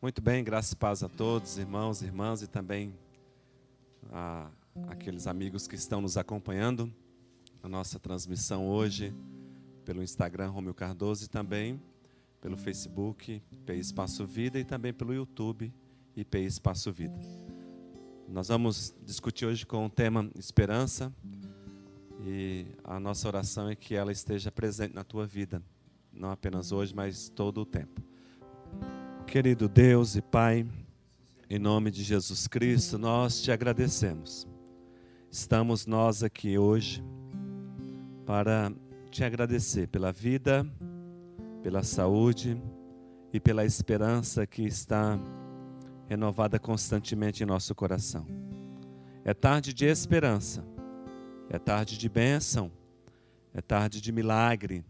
Muito bem, graças e paz a todos, irmãos, irmãs e também a aqueles amigos que estão nos acompanhando na nossa transmissão hoje pelo Instagram Romeu Cardoso e também pelo Facebook IP Espaço Vida e também pelo YouTube IP Espaço Vida. Nós vamos discutir hoje com o tema esperança e a nossa oração é que ela esteja presente na tua vida, não apenas hoje, mas todo o tempo. Querido Deus e Pai, em nome de Jesus Cristo, nós te agradecemos. Estamos nós aqui hoje para te agradecer pela vida, pela saúde e pela esperança que está renovada constantemente em nosso coração. É tarde de esperança, é tarde de bênção, é tarde de milagre,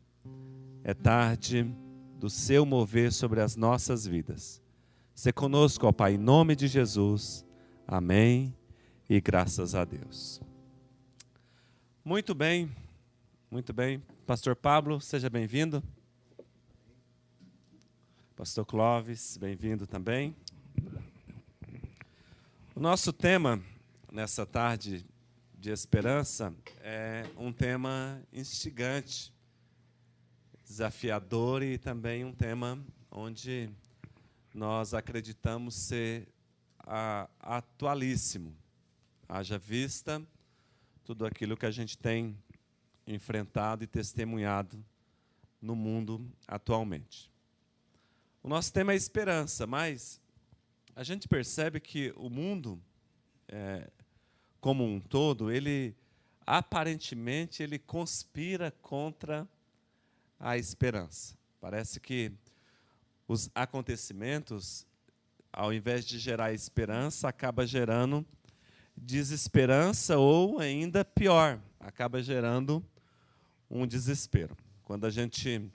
é tarde do seu mover sobre as nossas vidas. Se conosco, ó Pai, em nome de Jesus. Amém e graças a Deus. Muito bem, muito bem. Pastor Pablo, seja bem-vindo. Pastor Clóvis, bem-vindo também. O nosso tema nessa tarde de esperança é um tema instigante desafiador e também um tema onde nós acreditamos ser a, atualíssimo. Haja vista tudo aquilo que a gente tem enfrentado e testemunhado no mundo atualmente. O nosso tema é esperança, mas a gente percebe que o mundo, é, como um todo, ele aparentemente ele conspira contra a esperança. Parece que os acontecimentos, ao invés de gerar esperança, acaba gerando desesperança ou ainda pior, acaba gerando um desespero. Quando a gente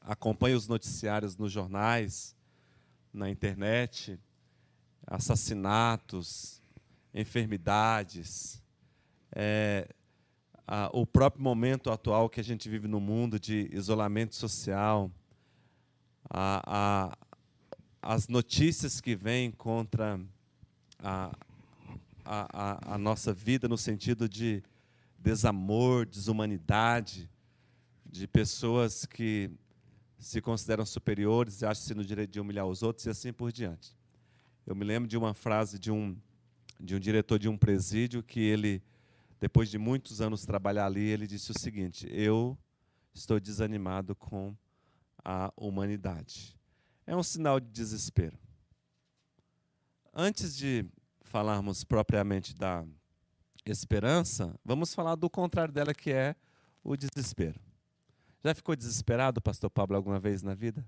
acompanha os noticiários nos jornais, na internet, assassinatos, enfermidades, é, ah, o próprio momento atual que a gente vive no mundo de isolamento social, a, a, as notícias que vêm contra a, a, a, nossa vida no sentido de desamor, desumanidade, de pessoas que se consideram superiores e acham-se no direito de humilhar os outros e assim por diante. Eu me lembro de uma frase de um, de um diretor de um presídio que ele depois de muitos anos trabalhar ali, ele disse o seguinte: Eu estou desanimado com a humanidade. É um sinal de desespero. Antes de falarmos propriamente da esperança, vamos falar do contrário dela, que é o desespero. Já ficou desesperado, pastor Pablo, alguma vez na vida?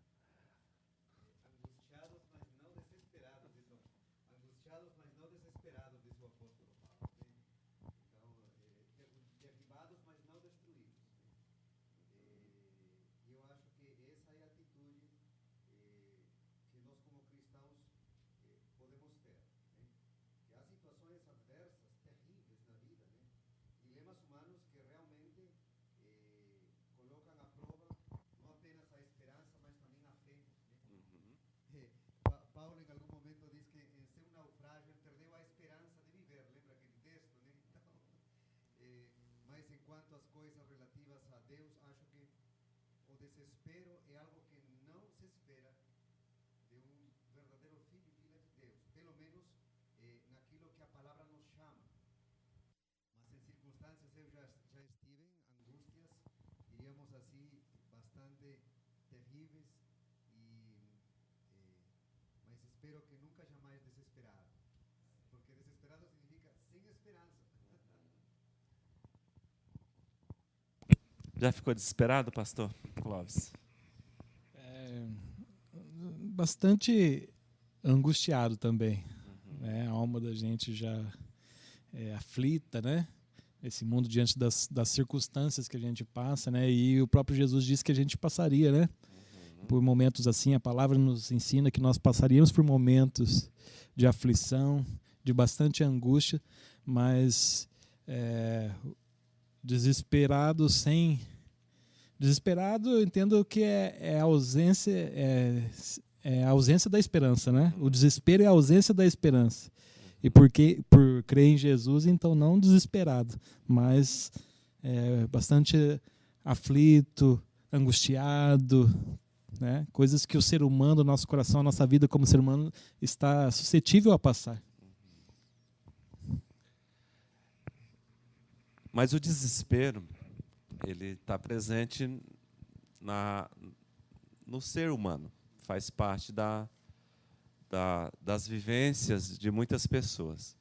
Mateus, acho que o desespero é algo que não se espera de um verdadeiro filho e filha de Deus, pelo menos eh, naquilo que a palavra nos chama. Mas em circunstâncias eu já, já estive em angústias, diríamos assim, bastante terríveis, e, eh, mas espero que nunca jamais desesperado, porque desesperado significa sem esperança. Já ficou desesperado, pastor Clóvis? É, bastante angustiado também. Uhum. Né? A alma da gente já é aflita, né? Esse mundo diante das, das circunstâncias que a gente passa, né? E o próprio Jesus disse que a gente passaria, né? por momentos assim. A palavra nos ensina que nós passaríamos por momentos de aflição, de bastante angústia, mas é, desesperado sem. Desesperado, eu entendo que é, é ausência, é, é a ausência da esperança, né? O desespero é a ausência da esperança. E porque por crer em Jesus, então não desesperado, mas é, bastante aflito, angustiado, né? Coisas que o ser humano, nosso coração, a nossa vida como ser humano está suscetível a passar. Mas o desespero, ele está presente na, no ser humano, faz parte da, da, das vivências de muitas pessoas.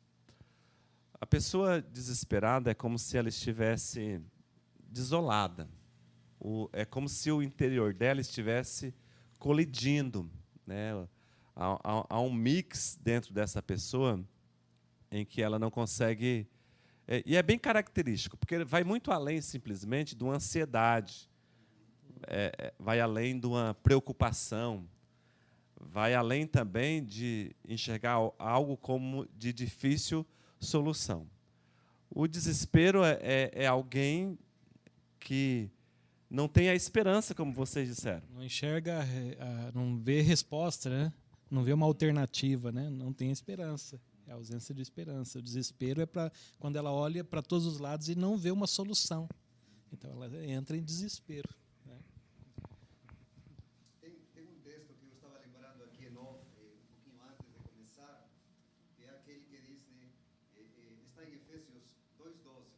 A pessoa desesperada é como se ela estivesse desolada. O, é como se o interior dela estivesse colidindo. Né? Há, há, há um mix dentro dessa pessoa em que ela não consegue é, e é bem característico, porque vai muito além simplesmente de uma ansiedade, é, é, vai além de uma preocupação, vai além também de enxergar algo como de difícil solução. O desespero é, é, é alguém que não tem a esperança, como vocês disseram. Não enxerga, não vê resposta, né? não vê uma alternativa, né? não tem esperança. É a ausência de esperança. O desespero é para quando ela olha para todos os lados e não vê uma solução. Então ela entra em desespero. Né? Tem, tem, um texto que eu estava lembrando aqui em off, eh, um pouquinho antes de começar, que é aquele que diz, né, eh, eh, está em Efésios 2,12.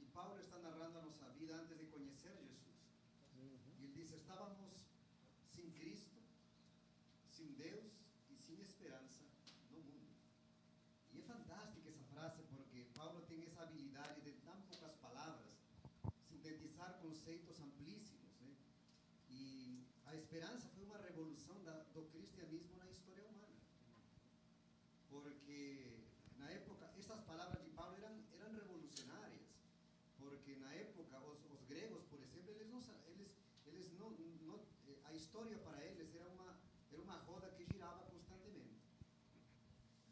e Paulo está narrando a nossa vida antes de conhecer Jesus. E ele diz: estávamos sem Cristo, sem Deus e sem esperança fantástica essa frase porque Paulo tem essa habilidade de tão poucas palavras sintetizar conceitos amplíssimos, né? E a esperança foi uma revolução da, do cristianismo na história humana. Porque na época essas palavras de Paulo eram eram revolucionárias, porque na época os, os gregos, por exemplo, eles não eles eles não, não a história para eles era uma era uma roda que girava constantemente.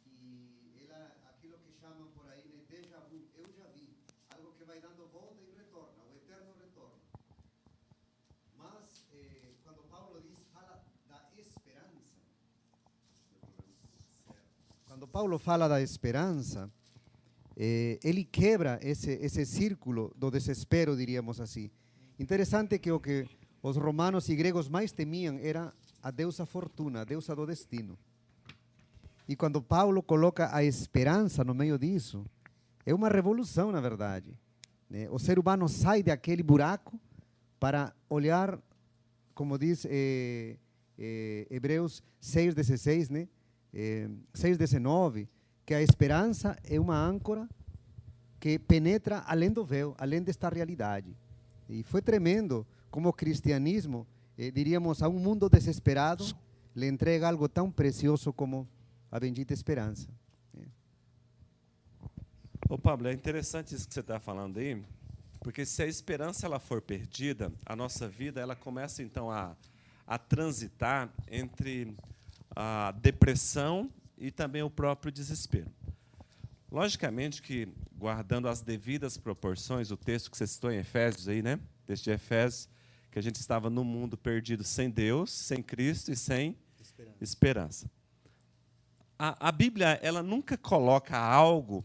E ela aquilo que chamam por aí de déjà vu, eu já vi, algo que vai dando volta e retorna, o eterno retorno. Mas, eh, quando Paulo diz, fala da esperança, quando Paulo fala da esperança, eh, ele quebra esse, esse círculo do desespero, diríamos assim. Interessante que o que os romanos e gregos mais temiam era a deusa fortuna, a deusa do destino. E quando Paulo coloca a esperança no meio disso, é uma revolução, na verdade. Né? O ser humano sai daquele buraco para olhar, como diz eh, eh, Hebreus 6,16, né? Eh, 6,19, que a esperança é uma âncora que penetra além do véu, além desta realidade. E foi tremendo como o cristianismo, eh, diríamos, a um mundo desesperado, lhe entrega algo tão precioso como a bendita esperança. É. Ô Pablo, é interessante isso que você está falando aí, porque se a esperança ela for perdida, a nossa vida ela começa então a, a transitar entre a depressão e também o próprio desespero. Logicamente que, guardando as devidas proporções, o texto que você citou em Efésios aí, né? Texto de Efésios, que a gente estava no mundo perdido sem Deus, sem Cristo e sem esperança. esperança a, a Bíblia ela nunca coloca algo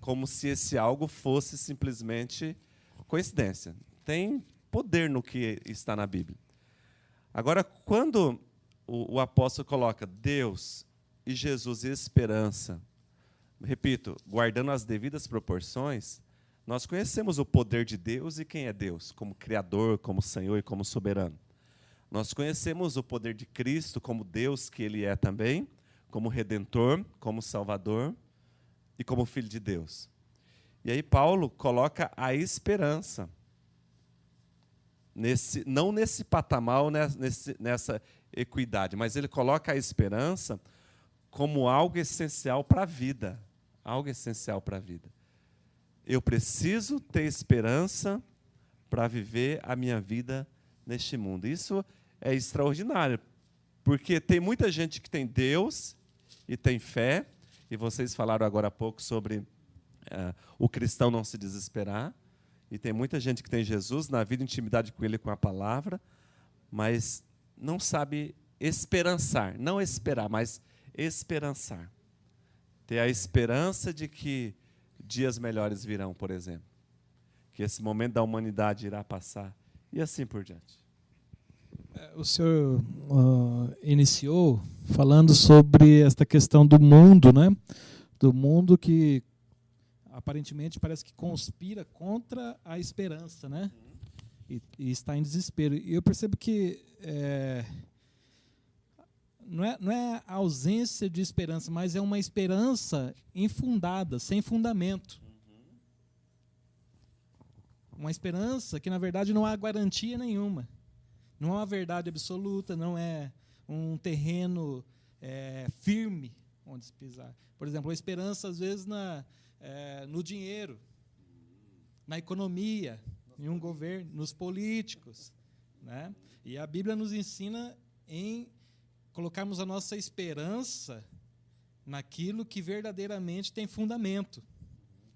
como se esse algo fosse simplesmente coincidência. Tem poder no que está na Bíblia. Agora, quando o, o apóstolo coloca Deus e Jesus e esperança, repito, guardando as devidas proporções, nós conhecemos o poder de Deus e quem é Deus, como Criador, como Senhor e como soberano. Nós conhecemos o poder de Cristo como Deus que Ele é também, como redentor, como salvador e como filho de Deus. E aí Paulo coloca a esperança nesse não nesse patamar, né, nesse, nessa equidade, mas ele coloca a esperança como algo essencial para a vida, algo essencial para a vida. Eu preciso ter esperança para viver a minha vida neste mundo. Isso é extraordinário, porque tem muita gente que tem Deus e tem fé, e vocês falaram agora há pouco sobre uh, o cristão não se desesperar, e tem muita gente que tem Jesus na vida, intimidade com Ele com a palavra, mas não sabe esperançar, não esperar, mas esperançar. Ter a esperança de que dias melhores virão, por exemplo. Que esse momento da humanidade irá passar e assim por diante. É, o senhor uh, iniciou falando sobre esta questão do mundo, né? Do mundo que aparentemente parece que conspira contra a esperança, né? E, e está em desespero. E eu percebo que é, não, é, não é a ausência de esperança, mas é uma esperança infundada, sem fundamento. Uma esperança que, na verdade, não há garantia nenhuma. Não é uma verdade absoluta, não é um terreno é, firme onde se pisar. Por exemplo, a esperança, às vezes, na, é, no dinheiro, na economia, em um governo, nos políticos. Né? E a Bíblia nos ensina em colocarmos a nossa esperança naquilo que verdadeiramente tem fundamento,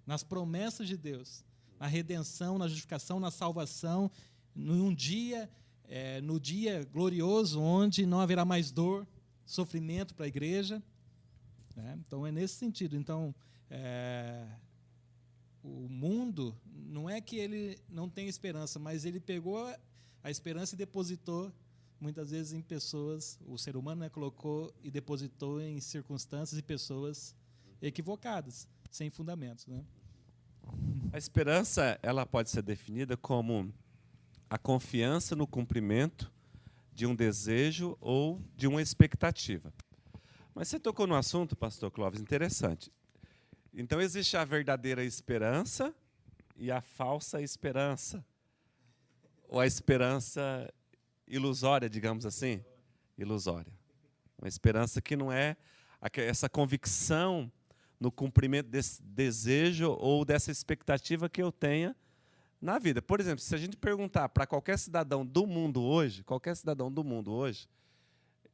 nas promessas de Deus na redenção, na justificação, na salvação, num dia, é, no dia glorioso onde não haverá mais dor, sofrimento para a igreja. Né? Então é nesse sentido. Então é, o mundo não é que ele não tem esperança, mas ele pegou a esperança e depositou muitas vezes em pessoas, o ser humano né, colocou e depositou em circunstâncias e pessoas equivocadas, sem fundamentos. Né? A esperança, ela pode ser definida como a confiança no cumprimento de um desejo ou de uma expectativa. Mas você tocou no assunto, pastor Clóvis, interessante. Então existe a verdadeira esperança e a falsa esperança. Ou a esperança ilusória, digamos assim, ilusória. Uma esperança que não é essa convicção no cumprimento desse desejo ou dessa expectativa que eu tenha na vida. Por exemplo, se a gente perguntar para qualquer cidadão do mundo hoje, qualquer cidadão do mundo hoje,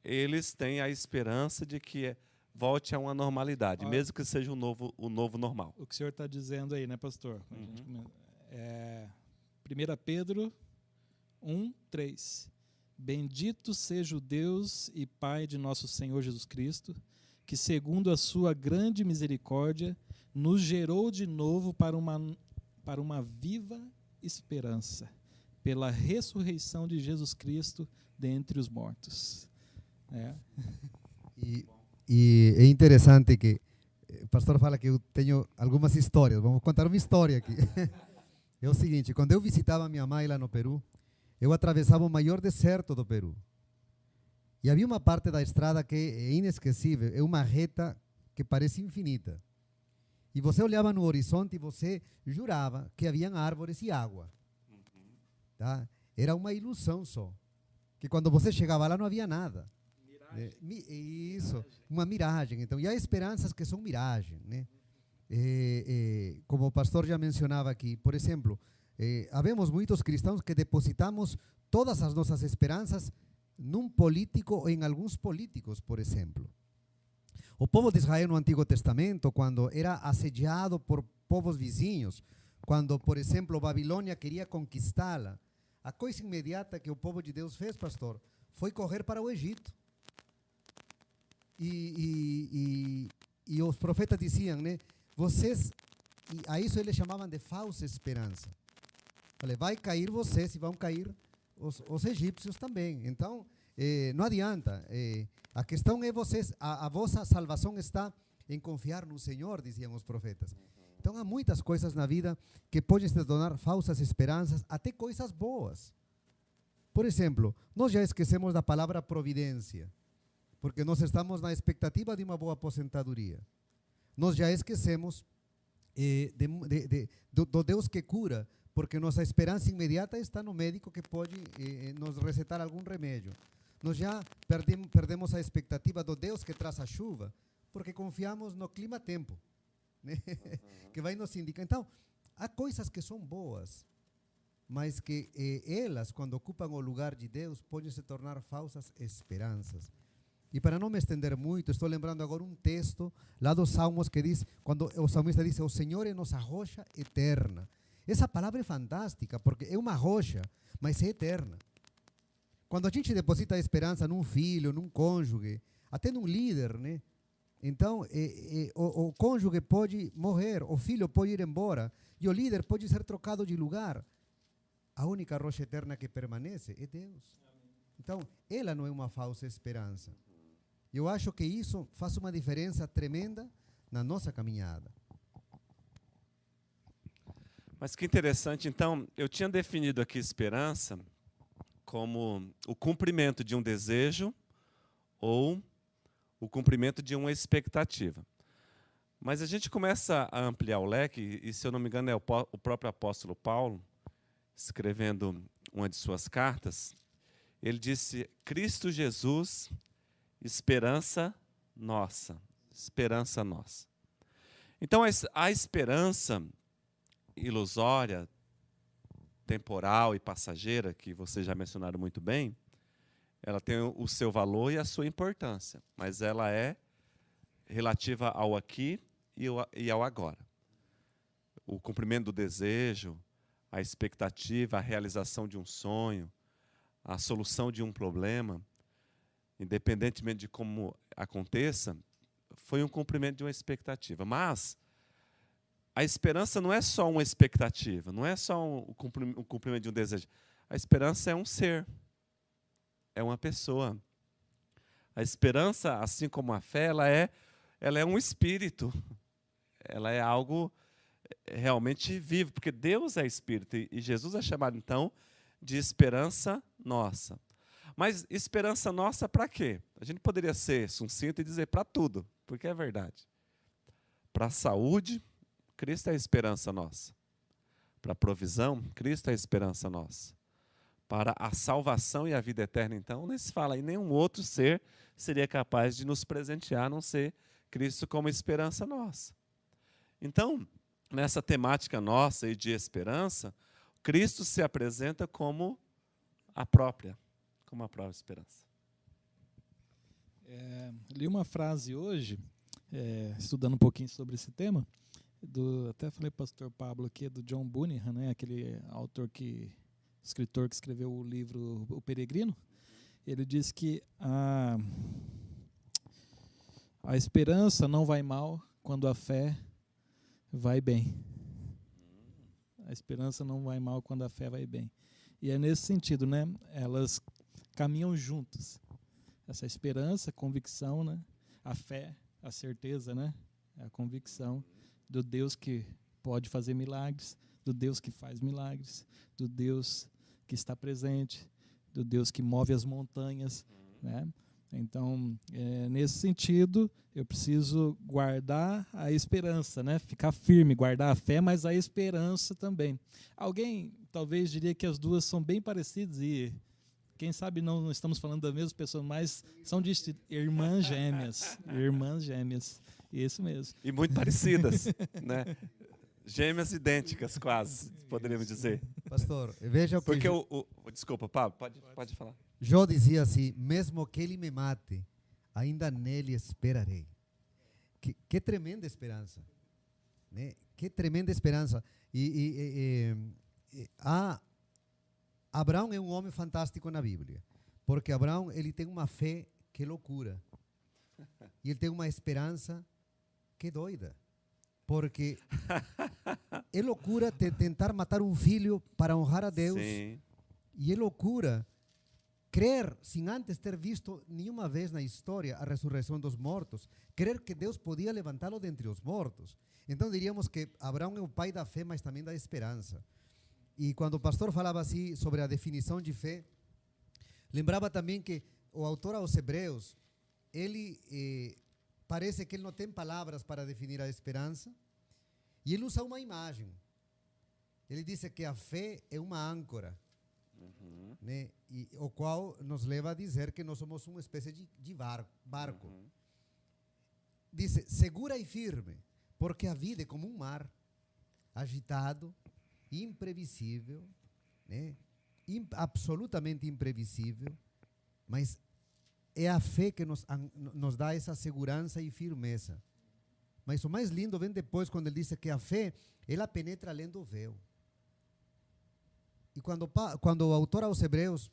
eles têm a esperança de que volte a uma normalidade, Olha, mesmo que seja o novo, o novo normal. O que o senhor está dizendo aí, né, pastor? Uhum. É, 1 Pedro 1, 3. Bendito seja o Deus e Pai de nosso Senhor Jesus Cristo, que, segundo a sua grande misericórdia, nos gerou de novo para uma, para uma viva esperança, pela ressurreição de Jesus Cristo dentre os mortos. É. E, e é interessante que o pastor fala que eu tenho algumas histórias. Vamos contar uma história aqui. É o seguinte: quando eu visitava minha mãe lá no Peru, eu atravessava o maior deserto do Peru. E havia uma parte da estrada que é inesquecível, é uma reta que parece infinita. E você olhava no horizonte e você jurava que haviam árvores e água. Tá? Era uma ilusão só. Que quando você chegava lá não havia nada. Miragem. É, isso, uma miragem. Então, e há esperanças que são miragem. Né? É, é, como o pastor já mencionava aqui, por exemplo, é, havemos muitos cristãos que depositamos todas as nossas esperanças num político ou em alguns políticos, por exemplo. O povo de Israel no Antigo Testamento, quando era assediado por povos vizinhos, quando, por exemplo, Babilônia queria conquistá-la, a coisa imediata que o povo de Deus fez, pastor, foi correr para o Egito. E, e, e, e os profetas diziam, né? Vocês, a isso eles chamavam de falsa esperança. Falei, vai cair vocês e vão cair os, os egípcios também. Então, eh, não adianta. Eh, a questão é vocês, a, a, vossa salvação está em confiar no Senhor, diziam os profetas. Então, há muitas coisas na vida que podem se tornar falsas esperanças, até coisas boas. Por exemplo, nós já esquecemos da palavra providência, porque nós estamos na expectativa de uma boa aposentadoria. Nós já esquecemos eh, de, de, de, do, do Deus que cura, porque nossa esperança imediata está no médico que pode eh, eh, nos recetar algum remédio. Nós já perdemos, perdemos a expectativa do Deus que traz a chuva, porque confiamos no clima-tempo, né? uhum. que vai nos indicar. Então, há coisas que são boas, mas que eh, elas, quando ocupam o lugar de Deus, podem se tornar falsas esperanças. E para não me estender muito, estou lembrando agora um texto lá dos Salmos que diz, quando o salmista diz, o Senhor é nossa rocha eterna. Essa palavra é fantástica, porque é uma rocha, mas é eterna. quando a gente deposita a esperança num filho, num cônjuge, até num líder, né? Então, é, é, o, o cônjuge pode morrer, o filho pode ir embora, e o líder pode ser trocado de lugar. A única rocha eterna que permanece é Deus. Então, ela não é uma falsa esperança. Eu acho que isso faz uma diferença tremenda na nossa caminhada. Mas que interessante, então, eu tinha definido aqui esperança como o cumprimento de um desejo ou o cumprimento de uma expectativa. Mas a gente começa a ampliar o leque, e se eu não me engano é o, próprio apóstolo Paulo, escrevendo uma de suas cartas, ele disse: Cristo Jesus, esperança nossa. Esperança nossa. Então, a esperança ilusória, temporal e passageira, que vocês já mencionaram muito bem, ela tem o seu valor e a sua importância, mas ela é relativa ao aqui e ao agora. O cumprimento do desejo, a expectativa, a realização de um sonho, a solução de um problema, independentemente de como aconteça, foi um cumprimento de uma expectativa. Mas a esperança não é só uma expectativa, não é só o cumprimento de um desejo. A esperança é um ser é uma pessoa. A esperança, assim como a fé, ela é, ela é um espírito. Ela é algo é, realmente vivo, porque Deus é espírito e Jesus é chamado então de esperança nossa. Mas esperança nossa para quê? A gente poderia ser sucinto e dizer para tudo, porque é verdade. Para a saúde, Cristo é a esperança nossa. Para a provisão, Cristo é a esperança nossa para a salvação e a vida eterna, então, nem se fala em nenhum outro ser seria capaz de nos presentear, a não ser Cristo como esperança nossa. Então, nessa temática nossa e de esperança, Cristo se apresenta como a própria, como a própria esperança. É, li uma frase hoje, é, estudando um pouquinho sobre esse tema, do, até falei para o pastor Pablo aqui, do John Bunyan, né, aquele autor que escritor que escreveu o livro O Peregrino, ele diz que a, a esperança não vai mal quando a fé vai bem. A esperança não vai mal quando a fé vai bem. E é nesse sentido, né? Elas caminham juntas. Essa esperança, convicção, né? A fé, a certeza, né? A convicção do Deus que pode fazer milagres, do Deus que faz milagres, do Deus que está presente, do Deus que move as montanhas, né? Então, é, nesse sentido, eu preciso guardar a esperança, né? Ficar firme, guardar a fé, mas a esperança também. Alguém talvez diria que as duas são bem parecidas e quem sabe não, estamos falando da mesma pessoa, mas são de irmãs gêmeas, irmãs gêmeas. Isso mesmo. E muito parecidas, né? Gêmeas idênticas, quase, poderíamos dizer. Pastor, veja o que. Porque o, o, Desculpa, Pablo, pode, pode falar. Jó dizia assim: mesmo que ele me mate, ainda nele esperarei. Que, que tremenda esperança. Né? Que tremenda esperança. E, e, e, e a, Abraão é um homem fantástico na Bíblia. Porque Abraão ele tem uma fé que é loucura. E ele tem uma esperança que é doida. Porque é loucura tentar matar um filho para honrar a Deus. Sim. E é loucura crer, sem antes ter visto nenhuma vez na história a ressurreição dos mortos, crer que Deus podia levantá-lo dentre os mortos. Então diríamos que Abraão é o pai da fé, mas também da esperança. E quando o pastor falava assim sobre a definição de fé, lembrava também que o autor aos Hebreus, ele eh, parece que ele não tem palavras para definir a esperança. E ele usa uma imagem. Ele diz que a fé é uma âncora, uhum. né? e, o qual nos leva a dizer que nós somos uma espécie de, de bar, barco. Uhum. Diz, segura e firme, porque a vida é como um mar, agitado, imprevisível, né? absolutamente imprevisível, mas é a fé que nos, nos dá essa segurança e firmeza. Mas o mais lindo vem depois, quando ele diz que a fé, ela penetra além do véu. E quando, quando o autor aos Hebreus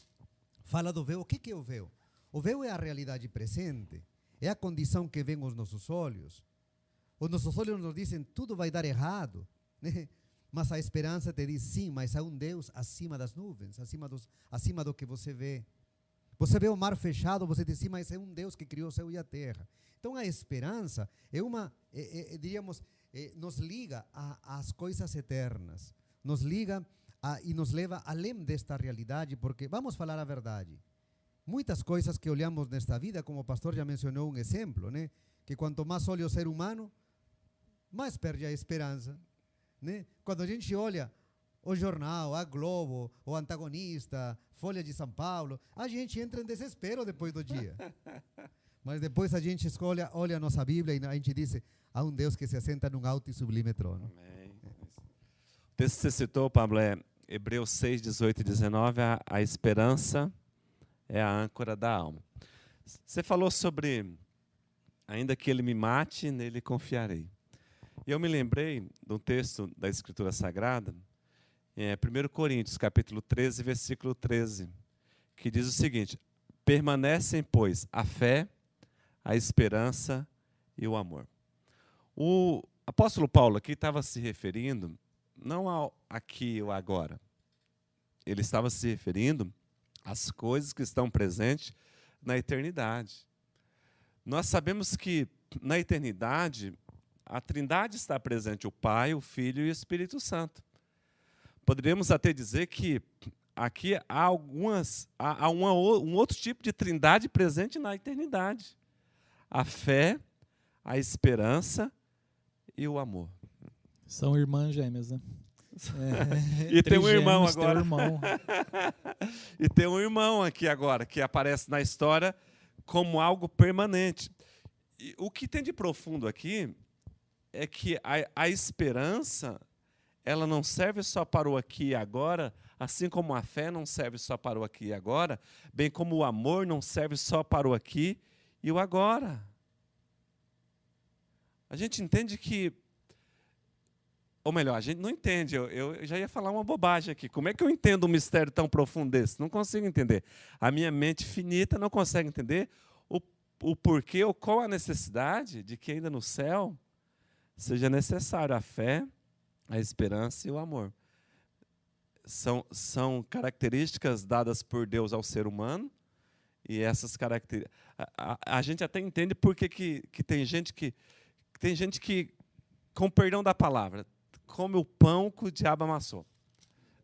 fala do véu. O que, que é o véu? O véu é a realidade presente, é a condição que vem os nossos olhos. Os nossos olhos nos dizem tudo vai dar errado, né? Mas a esperança te diz sim, mas há um Deus acima das nuvens, acima, dos, acima do que você vê. Você vê o mar fechado, você diz sim, mas é um Deus que criou o céu e a terra. Então a esperança é uma, é, é, é diríamos, é, nos liga às coisas eternas, nos liga a, e nos leva além desta realidade, porque vamos falar a verdade. Muitas coisas que olhamos nesta vida, como o pastor já mencionou um exemplo, né? que quanto mais olha o ser humano, mais perde a esperança. Né? Quando a gente olha o jornal, a Globo, o antagonista, Folha de São Paulo, a gente entra em desespero depois do dia. Mas depois a gente escolhe, olha a nossa Bíblia e a gente diz: há um Deus que se assenta num alto e sublime trono. Amém. O texto que você citou, Pablo, é Hebreus 6, 18 e 19. A, a esperança é a âncora da alma. Você falou sobre, ainda que ele me mate, nele confiarei. E eu me lembrei um texto da Escritura Sagrada, é, 1 Coríntios, capítulo 13, versículo 13, que diz o seguinte: Permanecem, pois, a fé, a esperança e o amor. O apóstolo Paulo aqui estava se referindo, não ao aqui ou agora, ele estava se referindo às coisas que estão presentes na eternidade. Nós sabemos que na eternidade a Trindade está presente, o Pai, o Filho e o Espírito Santo. Poderíamos até dizer que aqui há algumas há, uma, um outro tipo de Trindade presente na eternidade a fé, a esperança e o amor. São irmãs gêmeas, né? É, e tem um irmão agora. Tem um irmão. e tem um irmão aqui agora que aparece na história como algo permanente. E o que tem de profundo aqui é que a, a esperança ela não serve só para o aqui e agora, assim como a fé não serve só para o aqui e agora, bem como o amor não serve só para o aqui e o agora. A gente entende que. Ou melhor, a gente não entende. Eu, eu já ia falar uma bobagem aqui. Como é que eu entendo um mistério tão profundo desse? Não consigo entender. A minha mente finita não consegue entender o, o porquê ou qual a necessidade de que ainda no céu seja necessário a fé, a esperança e o amor. São, são características dadas por Deus ao ser humano e essas características. A, a, a, gente até entende por que, que, que tem gente que. Tem gente que, com perdão da palavra, come o pão que o diabo amassou.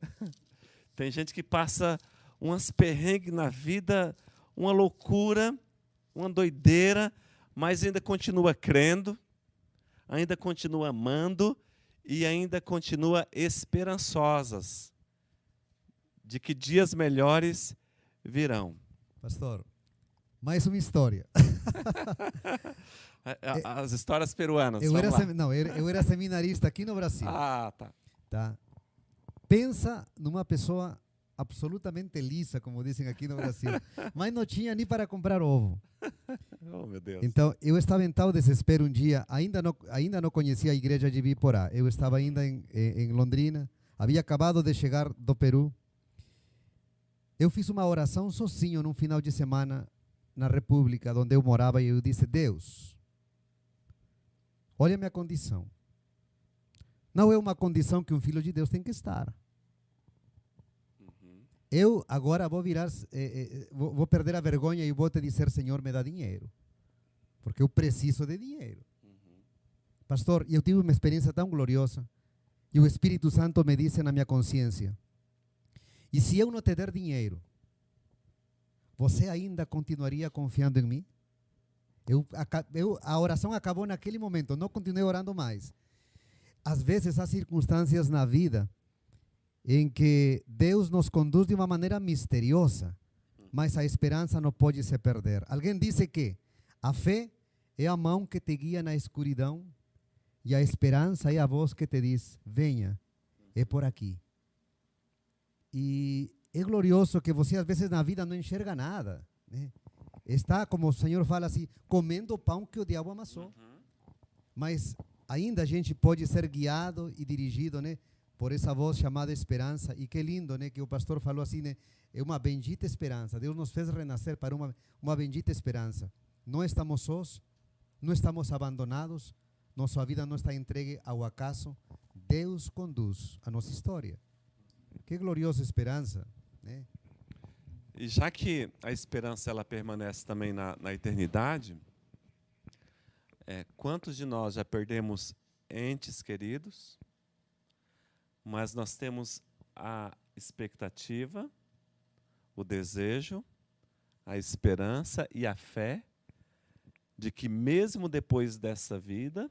tem gente que passa umas perrengues na vida, uma loucura, uma doideira, mas ainda continua crendo, ainda continua amando e ainda continua esperançosas de que dias melhores virão. Pastor, mais uma história. As histórias peruanas. Eu era, sem, não, eu era seminarista aqui no Brasil. Ah, tá. tá. Pensa numa pessoa absolutamente lisa, como dizem aqui no Brasil, mas não tinha nem para comprar ovo. Oh, meu Deus. Então, eu estava em tal desespero um dia, ainda não, ainda não conhecia a igreja de Biporá. Eu estava ainda em, em Londrina, havia acabado de chegar do Peru eu fiz uma oração sozinho num final de semana na República, onde eu morava, e eu disse: Deus, olha a minha condição. Não é uma condição que um filho de Deus tem que estar. Eu agora vou virar, eh, eh, vou, vou, perder a vergonha e vou te dizer: Senhor, me dá dinheiro. Porque eu preciso de dinheiro. Uhum. Pastor, eu tive uma experiência tão gloriosa. E o Espírito Santo me disse na minha consciência: e se eu não te der dinheiro, você ainda continuaria confiando em mim? Eu, eu, a oração acabou naquele momento, não continuei orando mais. Às vezes há circunstâncias na vida em que Deus nos conduz de uma maneira misteriosa, mas a esperança não pode se perder. Alguém disse que a fé é a mão que te guia na escuridão e a esperança é a voz que te diz: venha, é por aqui. E é glorioso que você às vezes na vida não enxerga nada. Né? Está, como o Senhor fala assim, comendo o pão que o diabo amassou. Uhum. Mas ainda a gente pode ser guiado e dirigido né, por essa voz chamada esperança. E que lindo, né? Que o pastor falou assim, né? É uma bendita esperança. Deus nos fez renascer para uma, uma bendita esperança. Não estamos sós, não estamos abandonados, nossa vida não está entregue ao acaso. Deus conduz a nossa história. Que gloriosa esperança, né? E já que a esperança ela permanece também na, na eternidade, é, quantos de nós já perdemos entes queridos, mas nós temos a expectativa, o desejo, a esperança e a fé de que, mesmo depois dessa vida,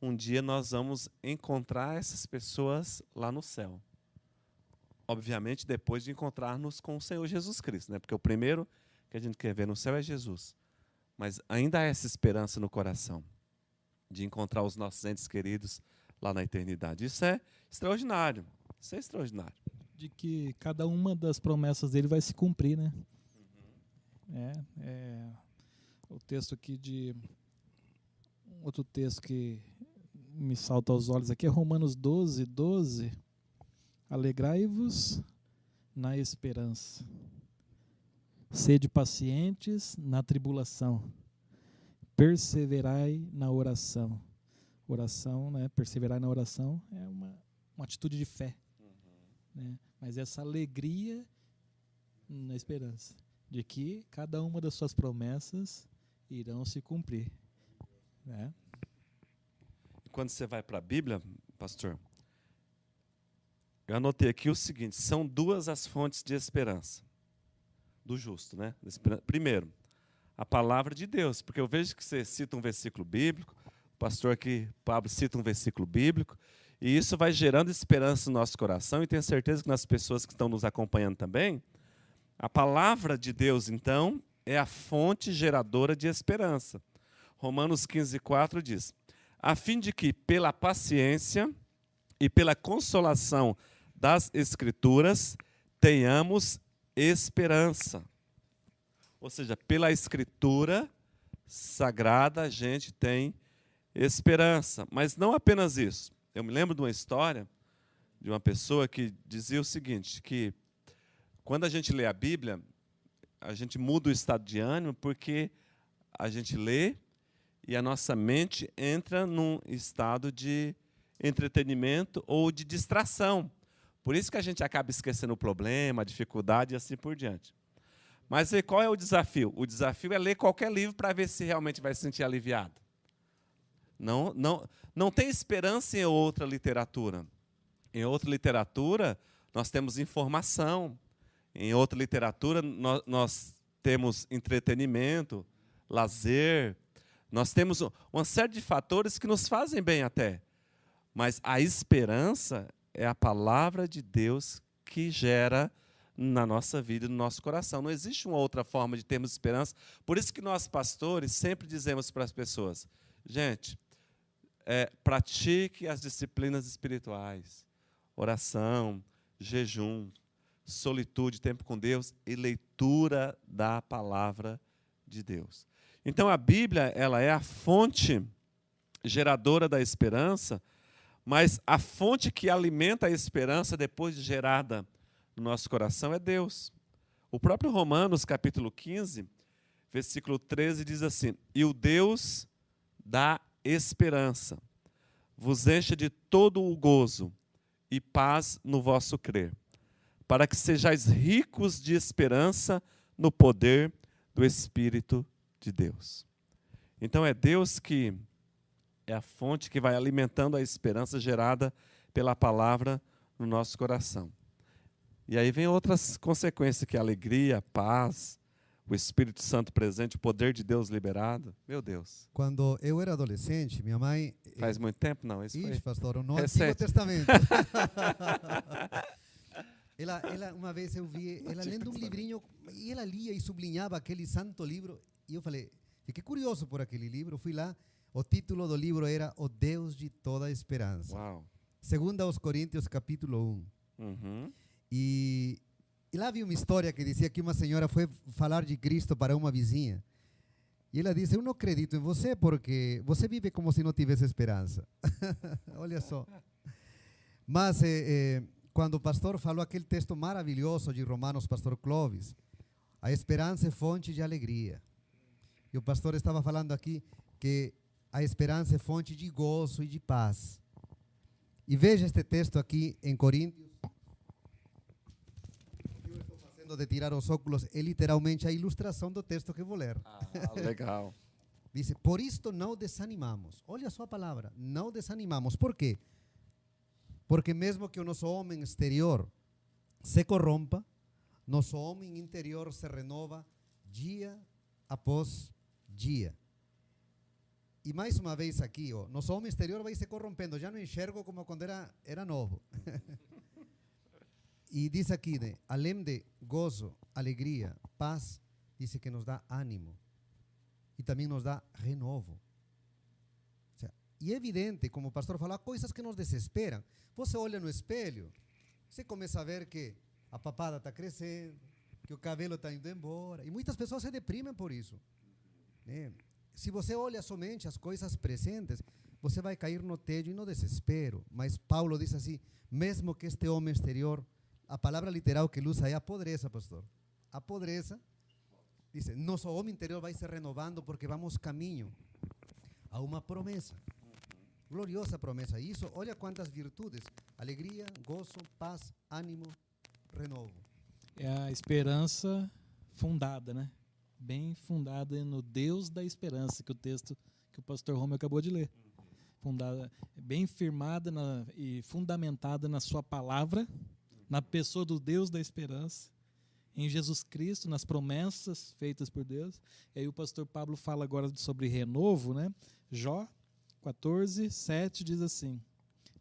um dia nós vamos encontrar essas pessoas lá no céu. Obviamente, depois de encontrarmos com o Senhor Jesus Cristo, né? porque o primeiro que a gente quer ver no céu é Jesus. Mas ainda há essa esperança no coração de encontrar os nossos entes queridos lá na eternidade. Isso é extraordinário. Isso é extraordinário. De que cada uma das promessas dele vai se cumprir, né? Uhum. É, é, o texto aqui de outro texto que me salta aos olhos aqui é Romanos 12, 12. Alegrai-vos na esperança. Sede pacientes na tribulação. Perseverai na oração. Oração, né? Perseverar na oração é uma, uma atitude de fé. Uhum. Né? Mas essa alegria na esperança de que cada uma das suas promessas irão se cumprir. Né? Quando você vai para a Bíblia, pastor, eu anotei aqui o seguinte: são duas as fontes de esperança do justo, né? Primeiro, a palavra de Deus, porque eu vejo que você cita um versículo bíblico, pastor aqui, Pablo, cita um versículo bíblico, e isso vai gerando esperança no nosso coração, e tenho certeza que nas pessoas que estão nos acompanhando também, a palavra de Deus, então, é a fonte geradora de esperança. Romanos 15, 4 diz: a fim de que, pela paciência e pela consolação das Escrituras, tenhamos esperança. Ou seja, pela Escritura sagrada a gente tem esperança. Mas não apenas isso. Eu me lembro de uma história de uma pessoa que dizia o seguinte: que quando a gente lê a Bíblia, a gente muda o estado de ânimo porque a gente lê e a nossa mente entra num estado de entretenimento ou de distração. Por isso que a gente acaba esquecendo o problema, a dificuldade e assim por diante. Mas qual é o desafio? O desafio é ler qualquer livro para ver se realmente vai se sentir aliviado. Não, não, não tem esperança em outra literatura. Em outra literatura, nós temos informação. Em outra literatura, nós, nós temos entretenimento, lazer, nós temos uma série de fatores que nos fazem bem até. Mas a esperança é a palavra de Deus que gera na nossa vida e no nosso coração. Não existe uma outra forma de termos esperança. Por isso que nós, pastores, sempre dizemos para as pessoas: gente, é, pratique as disciplinas espirituais, oração, jejum, solitude, tempo com Deus e leitura da palavra de Deus. Então a Bíblia, ela é a fonte geradora da esperança, mas a fonte que alimenta a esperança depois de gerada no nosso coração é Deus. O próprio Romanos, capítulo 15, versículo 13 diz assim: "E o Deus da esperança vos encha de todo o gozo e paz no vosso crer, para que sejais ricos de esperança no poder do Espírito de Deus. Então é Deus que é a fonte que vai alimentando a esperança gerada pela palavra no nosso coração. E aí vem outras consequências que é alegria, paz, o Espírito Santo presente, o poder de Deus liberado. Meu Deus. Quando eu era adolescente, minha mãe Faz muito tempo não, isso Ixi, foi. pastor, no Recente. Antigo Testamento. ela, ela, uma vez eu vi ela lendo um livrinho e ela lia e sublinhava aquele santo livro e eu falei, fiquei curioso por aquele livro, fui lá, o título do livro era O Deus de toda esperança. Uau. Segunda aos Coríntios, capítulo 1. Uhum. E, lá vi uma história que dizia que uma senhora foi falar de Cristo para uma vizinha. E ela disse: Eu não acredito em você porque você vive como se não tivesse esperança. Olha só. Mas eh, eh, quando o pastor falou aquele texto maravilhoso de Romanos, pastor Clovis, a esperança é fonte de alegria. E o pastor estava falando aqui que a esperança é fonte de gozo e de paz. E veja este texto aqui em Coríntios. Fazendo de tirar os óculos, é literalmente a ilustração do texto que vou ler. Ah, legal. Dice, por isto não desanimamos. Olha só a palavra, não desanimamos. Por quê? Porque mesmo que o nosso homem exterior se corrompa, nosso homem interior se renova dia após dia. E mais uma vez aqui, ó, nosso homem exterior vai se corrompendo. Já não enxergo como quando era, era novo. e diz aqui, né, além de gozo, alegria, paz, diz que nos dá ânimo. E também nos dá renovo. E é evidente, como o pastor há coisas que nos desesperam. Você olha no espelho, você começa a ver que a papada está crescendo, que o cabelo está indo embora. E muitas pessoas se deprimem por isso. Né? Se você olha somente as coisas presentes, você vai cair no tédio e no desespero. Mas Paulo diz assim: mesmo que este homem exterior, a palavra literal que ele usa é a podreza, pastor. A podreza, diz, nosso homem interior vai se renovando porque vamos caminho a uma promessa. Gloriosa promessa. E isso, olha quantas virtudes: alegria, gozo, paz, ânimo, renovo. É a esperança fundada, né? bem fundada no Deus da esperança, que o texto que o pastor Romeu acabou de ler. Fundada, bem firmada na, e fundamentada na sua palavra, na pessoa do Deus da esperança, em Jesus Cristo, nas promessas feitas por Deus. E aí o pastor Pablo fala agora sobre renovo, né? Jó 14, 7 diz assim: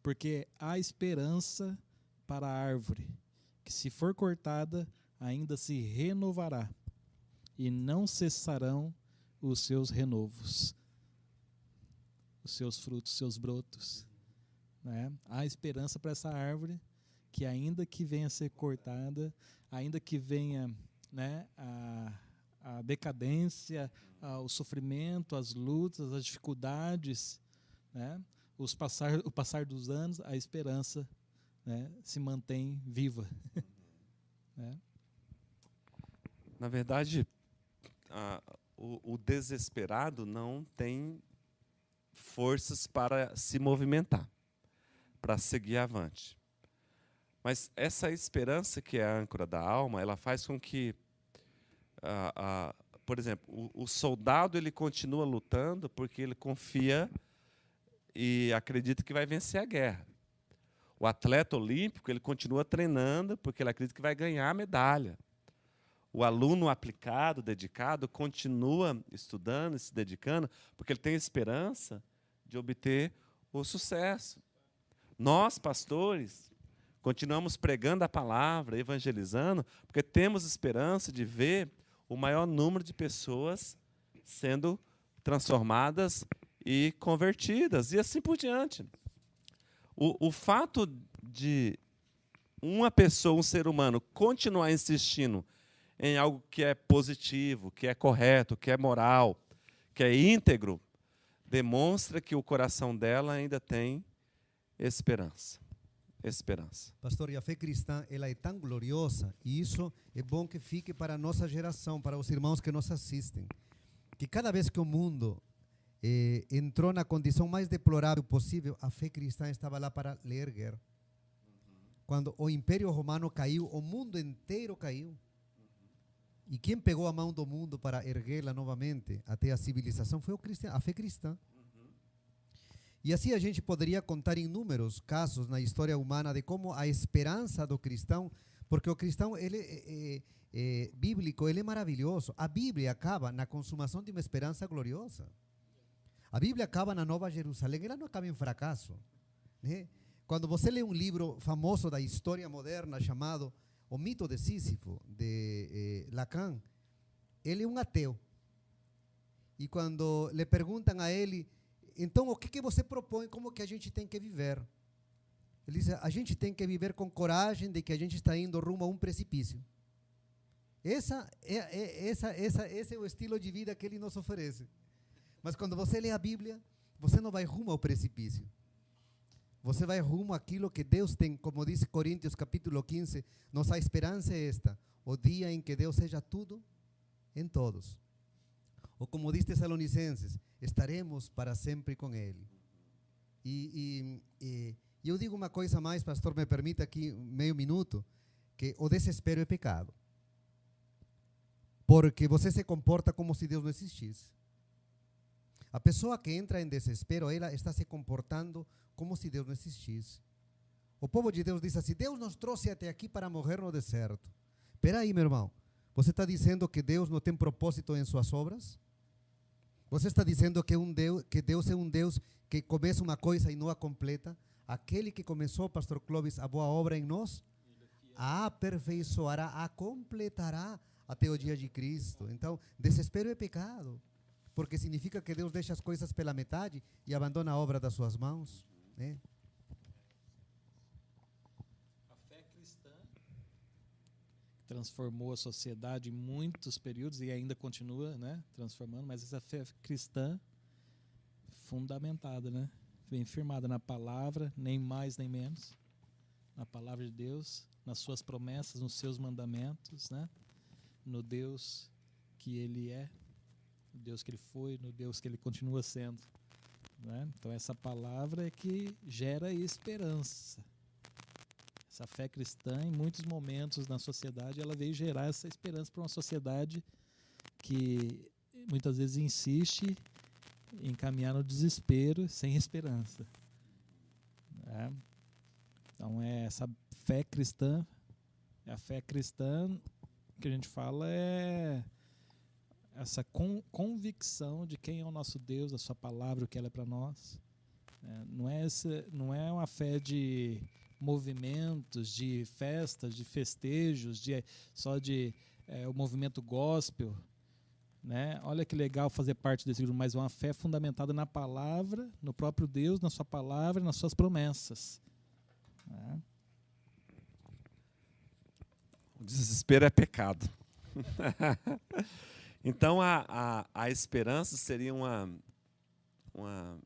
Porque há esperança para a árvore, que se for cortada, ainda se renovará e não cessarão os seus renovos, os seus frutos, os seus brotos. Né? Há esperança para essa árvore que, ainda que venha a ser cortada, ainda que venha né, a, a decadência, a, o sofrimento, as lutas, as dificuldades, né, os passar, o passar dos anos, a esperança né, se mantém viva. né? Na verdade, ah, o, o desesperado não tem forças para se movimentar, para seguir avante. Mas essa esperança que é a âncora da alma, ela faz com que, ah, ah, por exemplo, o, o, soldado ele continua lutando porque ele confia e acredita que vai vencer a guerra. O atleta olímpico ele continua treinando porque ele acredita que vai ganhar a medalha o aluno aplicado, dedicado, continua estudando, se dedicando, porque ele tem esperança de obter o sucesso. Nós, pastores, continuamos pregando a palavra, evangelizando, porque temos esperança de ver o maior número de pessoas sendo transformadas e convertidas, e assim por diante. O, o fato de uma pessoa, um ser humano, continuar insistindo em algo que é positivo, que é correto, que é moral, que é íntegro, demonstra que o coração dela ainda tem esperança. Esperança. Pastor, e a fé cristã ela é tão gloriosa e isso é bom que fique para a nossa geração, para os irmãos que nos assistem, que cada vez que o mundo eh, entrou na condição mais deplorável possível, a fé cristã estava lá para erguer. Quando o Império Romano caiu, o mundo inteiro caiu. E quem pegou a mão do mundo para erguê-la novamente até a civilização foi o cristão, a fé cristã. E assim a gente poderia contar inúmeros casos na história humana de como a esperança do cristão, porque o cristão ele é, é, é, bíblico ele é maravilhoso. A Bíblia acaba na consumação de uma esperança gloriosa. A Bíblia acaba na Nova Jerusalém, ela não acaba em fracasso. Né? Quando você lê um livro famoso da história moderna chamado o mito de Sísifo, de eh, Lacan, ele é um ateu. E quando lhe perguntam a ele, então o que, que você propõe, como que a gente tem que viver? Ele diz, a gente tem que viver com coragem de que a gente está indo rumo a um precipício. Essa é, é, essa, essa, esse é o estilo de vida que ele nos oferece. Mas quando você lê a Bíblia, você não vai rumo ao precipício. você vai rumo àquilo que Deus tem, como diz Coríntios capítulo 15, nossa esperança é esta, o dia em que Deus seja tudo em todos. Ou como diz Tessalonicenses, estaremos para sempre com Ele. E, e, e eu digo uma coisa mais, pastor, me permita aqui meio minuto, que o desespero é pecado. Porque você se comporta como se Deus não existisse. A pessoa que entra em desespero, ela está se comportando como se Deus não existisse. O povo de Deus diz assim: Deus nos trouxe até aqui para morrer no deserto. Espera aí, meu irmão. Você está dizendo que Deus não tem propósito em suas obras? Você está dizendo que, um Deus, que Deus é um Deus que começa uma coisa e não a completa? Aquele que começou, pastor Clóvis, a boa obra em nós, a aperfeiçoará, a completará até o dia de Cristo. Então, desespero é pecado, porque significa que Deus deixa as coisas pela metade e abandona a obra das suas mãos. Né? A fé cristã transformou a sociedade em muitos períodos e ainda continua né, transformando, mas essa fé cristã fundamentada, né? bem firmada na palavra, nem mais nem menos, na palavra de Deus, nas suas promessas, nos seus mandamentos, né? no Deus que Ele é, no Deus que Ele foi, no Deus que Ele continua sendo. Né? Então, essa palavra é que gera esperança. Essa fé cristã, em muitos momentos na sociedade, ela veio gerar essa esperança para uma sociedade que muitas vezes insiste em caminhar no desespero sem esperança. Né? Então, é essa fé cristã, a fé cristã que a gente fala é essa con convicção de quem é o nosso Deus, a sua palavra, o que ela é para nós. É, não, é essa, não é uma fé de movimentos, de festas, de festejos, de, só de é, o movimento gospel. Né? Olha que legal fazer parte desse grupo, mas uma fé fundamentada na palavra, no próprio Deus, na sua palavra, nas suas promessas. Né? O desespero é pecado. então a, a, a esperança seria uma, uma,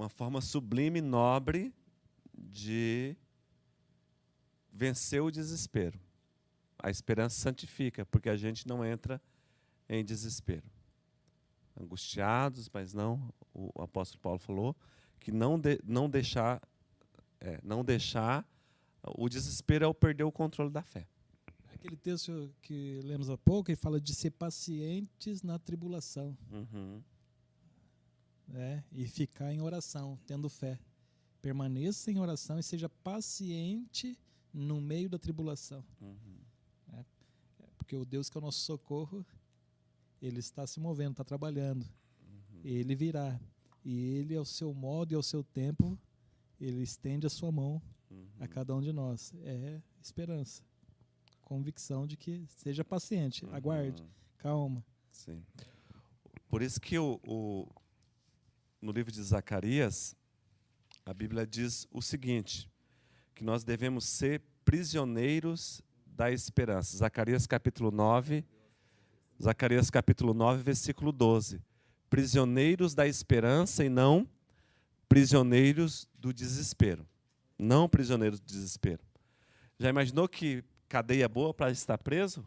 uma forma sublime, nobre de vencer o desespero. A esperança santifica, porque a gente não entra em desespero. Angustiados, mas não, o apóstolo Paulo falou, que não, de, não deixar, é, não deixar o desespero é o perder o controle da fé. Aquele texto que lemos há pouco, ele fala de ser pacientes na tribulação. Uhum. É, e ficar em oração, tendo fé. Permaneça em oração e seja paciente no meio da tribulação. Uhum. É, porque o Deus que é o nosso socorro, ele está se movendo, está trabalhando. Uhum. Ele virá. E ele, ao seu modo e ao seu tempo, ele estende a sua mão Uhum. a cada um de nós. É esperança. Convicção de que seja paciente, Uhum. aguarde, calma. Sim. Por isso que o, o, no livro de Zacarias, a Bíblia diz o seguinte, que nós devemos ser prisioneiros da esperança. Zacarias capítulo 9, Zacarias capítulo 9, versículo 12. Prisioneiros da esperança e não prisioneiros do desespero. Não prisioneiros do desespero. Já imaginou que cadeia boa para estar preso?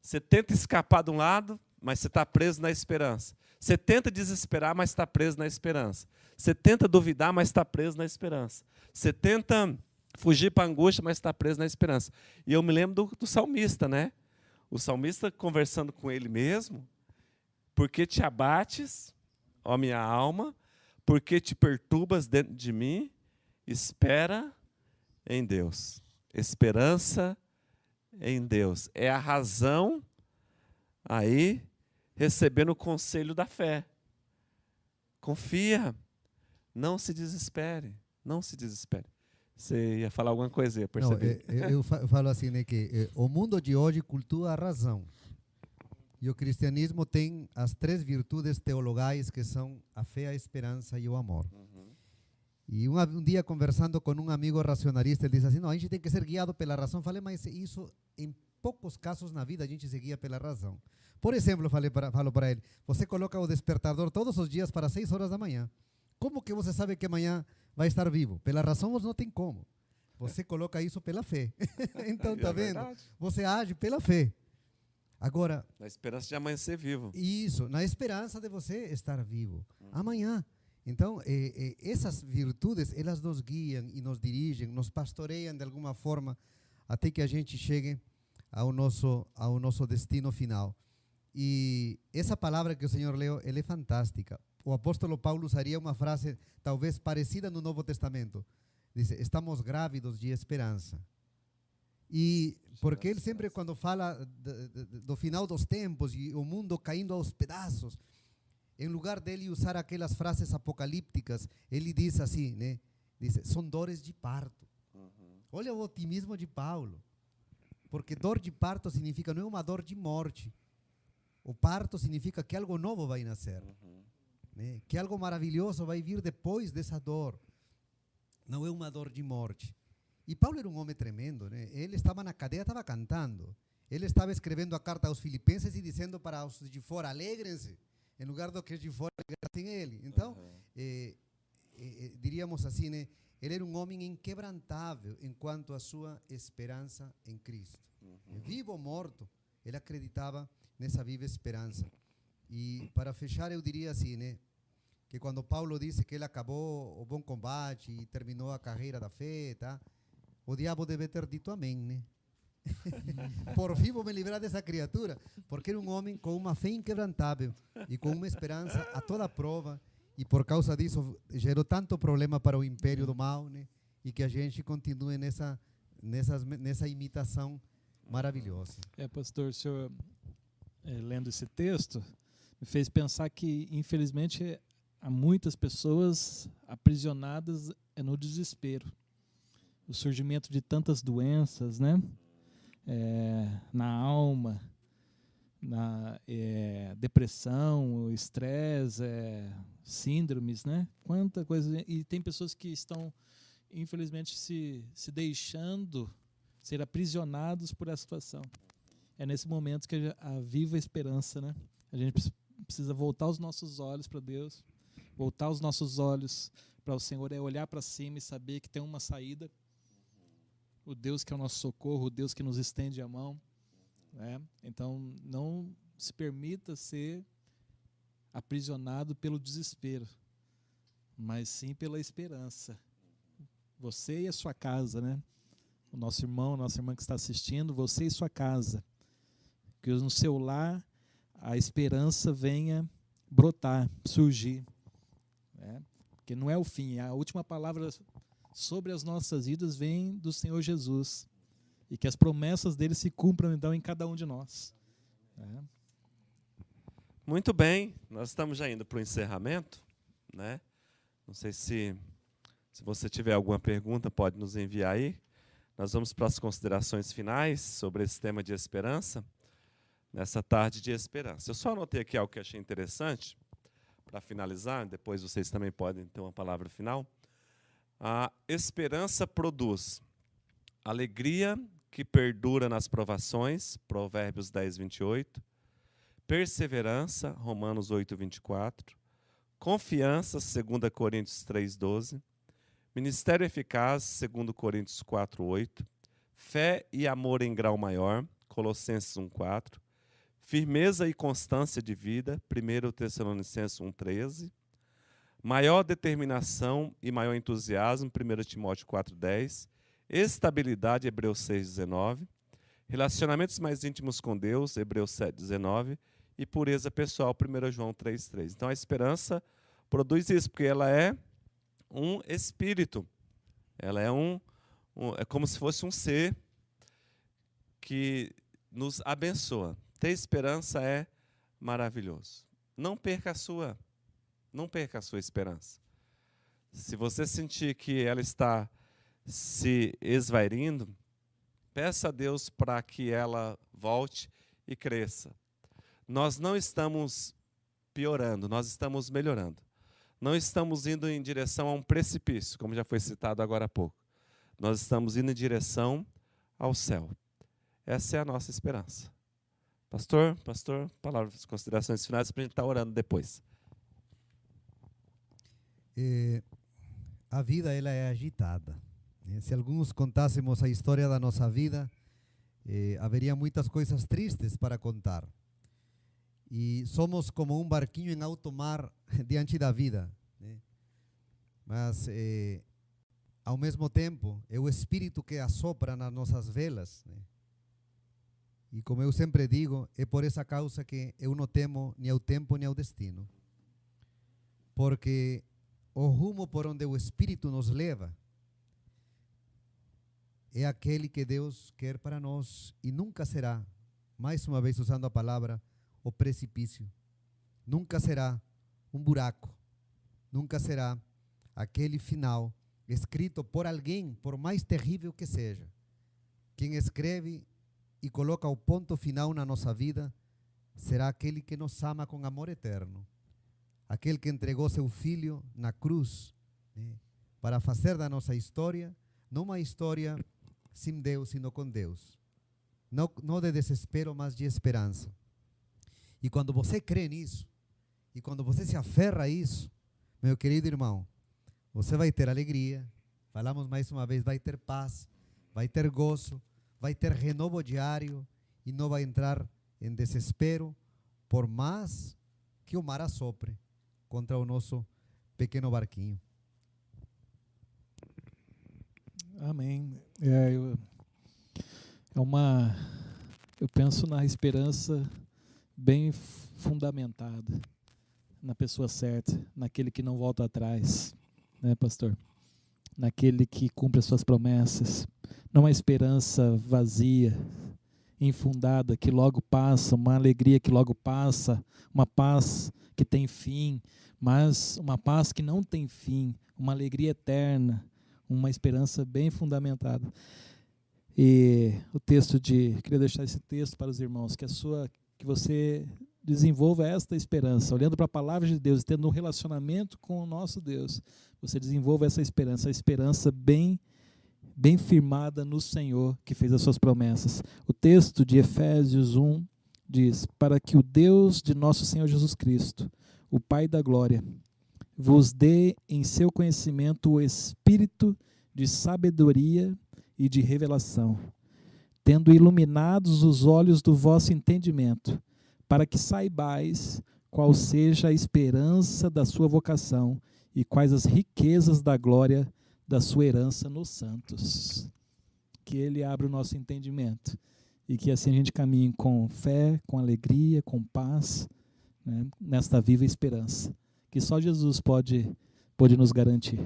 Você tenta escapar de um lado, mas você está preso na esperança. Você tenta desesperar, mas está preso na esperança. Você tenta duvidar, mas está preso na esperança. Você tenta fugir para a angústia, mas está preso na esperança. E eu me lembro do, do salmista, né? O salmista conversando com ele mesmo. Porque te abates, ó minha alma, porque te perturbas dentro de mim, espera em Deus. Esperança em Deus. É a razão aí recebendo o conselho da fé. Confia. Não se desespere. Não se desespere. Você ia falar alguma coisa, eu Não, percebi. é, é, eu fa- falo assim, né, que é, o mundo de hoje cultua a razão. E o cristianismo tem as três virtudes teologais que são a fé, a esperança e o amor. Uhum. E um, um dia conversando com um amigo racionalista, ele disse assim, não, a gente tem que ser guiado pela razão. Falei, mas isso em poucos casos na vida a gente se guia pela razão. Por exemplo, falei para, falo para ele, você coloca o despertador todos os dias para 6 horas da manhã. Como que você sabe que amanhã vai estar vivo? Pela razão você não tem como. Você coloca isso pela fé. então, tá É vendo? verdade. Você age pela fé. Agora, Na esperança de amanhecer vivo. isso, na esperança de você estar vivo amanhã. Então, eh, eh, essas virtudes, elas nos guiam e nos dirigem, nos pastoreiam de alguma forma até que a gente chegue ao nosso, ao nosso destino final. E essa palavra que o Senhor leu, ela é fantástica. O apóstolo Paulo usaria uma frase talvez parecida no Novo Testamento. Diz: Estamos grávidos de esperança. E porque ele sempre, quando fala do final dos tempos e o mundo caindo aos pedaços, em lugar dele usar aquelas frases apocalípticas, ele diz assim, né? Diz, são dores de parto. Olha o otimismo de Paulo. Porque dor de parto significa, não é uma dor de morte. O parto significa que algo novo vai nascer. né? Que algo maravilhoso vai vir depois dessa dor. Não é uma dor de morte. E Paulo era um homem tremendo, né? Ele estava na cadeia, estava cantando. Ele estava escrevendo a carta aos filipenses e dizendo para os de fora, alegrem-se, em lugar do que os de fora alegrassem ele. Então, eh, eh, eh, diríamos assim, né? Ele era um homem inquebrantável enquanto a sua esperança em Cristo. Vivo ou morto, ele acreditava nessa viva esperança. E para fechar, eu diria assim, né? Que quando Paulo disse que ele acabou o bom combate e terminou a carreira da fé, tá? O diabo deve ter dito amém, né? Por fim vou me livrar dessa criatura, porque era um homem com uma fé inquebrantável e com uma esperança a toda prova, e por causa disso gerou tanto problema para o império do mal, né? E que a gente continue nessa, nessas, nessa imitação maravilhosa. É, pastor, o senhor, lendo esse texto, me fez pensar que, infelizmente, há muitas pessoas aprisionadas eh, no desespero. O surgimento de tantas doenças, né? Eh, na alma, na eh, depressão, estresse, eh, síndromes, né? Quanta coisa. E tem pessoas que estão, infelizmente, se, se deixando ser aprisionados por essa situação. É nesse momento que a, viva esperança, né? A gente precisa voltar os nossos olhos para Deus, voltar os nossos olhos para o Senhor, é olhar para cima e saber que tem uma saída. O Deus que é o nosso socorro, o Deus que nos estende a mão. Né? Então, não se permita ser aprisionado pelo desespero, mas sim pela esperança. Você e a sua casa, né? o nosso irmão, a nossa irmã que está assistindo, você e sua casa. Que no seu lar a esperança venha brotar, surgir. Né? Porque não é o fim, a última palavra sobre as nossas vidas vem do Senhor Jesus. E que as promessas dele se cumpram então em cada um de nós. né? Muito bem, nós estamos já indo para o encerramento, né? Não sei se, se você tiver alguma pergunta, pode nos enviar aí. Nós vamos para as considerações finais sobre esse tema de esperança, nessa tarde de esperança. Eu só anotei aqui algo que achei interessante, para finalizar, depois vocês também podem ter uma palavra final. A esperança produz alegria que perdura nas provações, Provérbios 10, 28 perseverança, Romanos 8, 24, confiança, 2 Coríntios 3, 12, ministério eficaz, 2 Coríntios 4, 8, fé e amor em grau maior, Colossenses 1, 4, firmeza e constância de vida, 1 Tessalonicenses 1, 13, maior determinação e maior entusiasmo, 1 Timóteo 4, 10, estabilidade, Hebreus 6, 19, relacionamentos mais íntimos com Deus, Hebreus 7, 19, e pureza pessoal, 1 João 3,3. Então a esperança produz isso, porque ela é um espírito. Ela é um, um- é como se fosse um ser que nos abençoa. Ter esperança é maravilhoso. Não perca a sua, não perca a sua esperança. Se você sentir que ela está se esvairindo, peça a Deus para que ela volte e cresça nós não estamos piorando, nós estamos melhorando. Não estamos indo em direção a um precipício, como já foi citado agora há pouco. Nós estamos indo em direção ao céu. Essa é a nossa esperança. Pastor, pastor, palavras, considerações finais para a gente estar orando depois. Eh, a vida ela é agitada. Eh, Se alguns contássemos a história da nossa vida, eh, haveria muitas coisas tristes para contar. E somos como um barquinho em alto mar diante da vida. né? Mas, eh, ao mesmo tempo, é o Espírito que assopra nas nossas velas. né? E como eu sempre digo, é por essa causa que eu não temo nem ao tempo nem ao destino. Porque o rumo por onde o Espírito nos leva é aquele que Deus quer para nós e nunca será, mais uma vez usando a palavra, o precipício. Nunca será um buraco. Nunca será aquele final escrito por alguém, por mais terrível que seja. Quem escreve e coloca o ponto final na nossa vida será aquele que nos ama com amor eterno. Aquele que entregou seu filho na cruz né, para fazer da nossa história não uma história sem Deus, sino com Deus. Não, não de desespero, mas de esperança. E quando você crê nisso, e quando você se aferra a isso, meu querido irmão, você vai ter alegria, falamos mais uma vez, vai ter paz, vai ter gozo, vai ter renovo diário e não vai entrar em desespero, por mais que o mar assopre contra o nosso pequeno barquinho. Amém. É, eu, é uma. Eu penso na esperança bem fundamentada, na pessoa certa, naquele que não volta atrás, né, pastor? Naquele que cumpre as suas promessas. Não uma esperança vazia, infundada, que logo passa, uma alegria que logo passa, uma paz que tem fim, mas uma paz que não tem fim, uma alegria eterna, uma esperança bem fundamentada. E o texto de, queria deixar esse texto para os irmãos, que a sua que você desenvolva esta esperança, olhando para a palavra de Deus, tendo um relacionamento com o nosso Deus, você desenvolva essa esperança, a esperança bem bem firmada no Senhor que fez as suas promessas. O texto de Efésios 1 diz: "Para que o Deus de nosso Senhor Jesus Cristo, o Pai da glória, vos dê em seu conhecimento o espírito de sabedoria e de revelação, tendo iluminados os olhos do vosso entendimento, para que saibais qual seja a esperança da sua vocação e quais as riquezas da glória da sua herança nos santos. Que ele abra o nosso entendimento e que assim a gente caminhe com fé, com alegria, com paz, né, nesta viva esperança que só Jesus pode, pode nos garantir.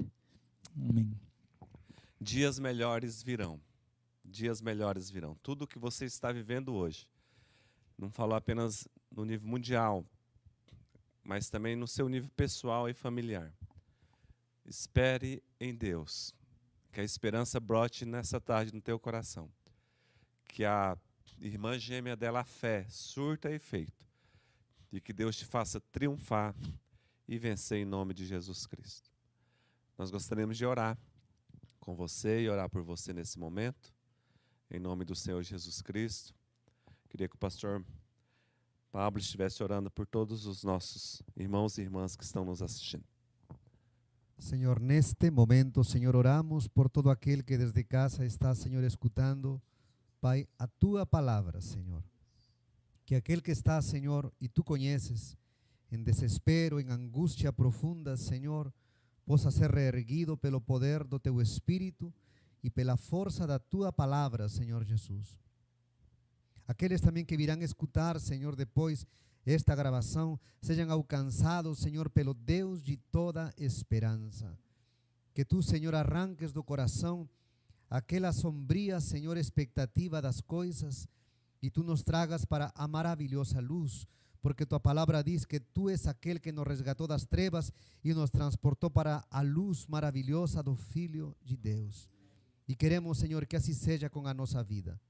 Amém. Dias melhores virão. Dias melhores virão. Tudo que você está vivendo hoje. Não falou apenas no nível mundial, mas também no seu nível pessoal e familiar. Espere em Deus. Que a esperança brote nessa tarde no teu coração. Que a irmã gêmea dela, a fé, surta efeito. E que Deus te faça triunfar e vencer em nome de Jesus Cristo. Nós gostaríamos de orar com você e orar por você nesse momento, em nome do Senhor Jesus Cristo. Queria que o pastor Pablo estivesse orando por todos os nossos irmãos e irmãs que estão nos assistindo. Senhor, neste momento, Senhor, oramos por todo aquele que desde casa está, Senhor, escutando, Pai, a tua palavra, Senhor. Que aquele que está, Senhor, e tu conheces, em desespero, em angústia profunda, Senhor, possa ser reerguido pelo poder do teu Espírito e pela força da tua palavra, Senhor Jesus. Aqueles também que virão escutar, Senhor, depois esta gravação, sejam alcançados, Senhor, pelo Deus de toda esperança. Que tu, Senhor, arranques do coração aquela sombria, Senhor, expectativa das coisas e tu nos tragas para a maravilhosa luz porque tua palavra diz que tu és aquele que nos resgatou das trevas e nos transportou para a luz maravilhosa do Filho de Deus. E queremos, Senhor, que assim seja com a nossa vida.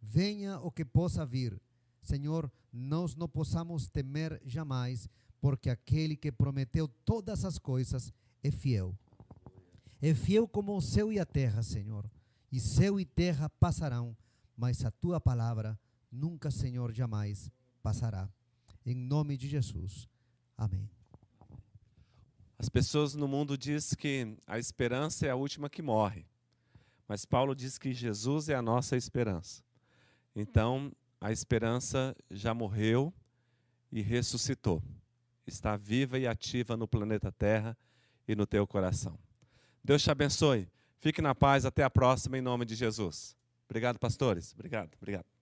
Venha o que possa vir, Senhor, nós não possamos temer jamais, porque aquele que prometeu todas as coisas é fiel. É fiel como o céu e a terra, Senhor. E céu e terra passarão, mas a tua palavra nunca, Senhor, jamais passará. Em nome de Jesus. Amém. As pessoas no mundo dizem que a esperança é a última que morre. Mas Paulo diz que Jesus é a nossa esperança. Então, a esperança já morreu e ressuscitou. Está viva e ativa no planeta Terra e no teu coração. Deus te abençoe. Fique na paz. Até a próxima, em nome de Jesus. Obrigado, pastores. Obrigado, obrigado.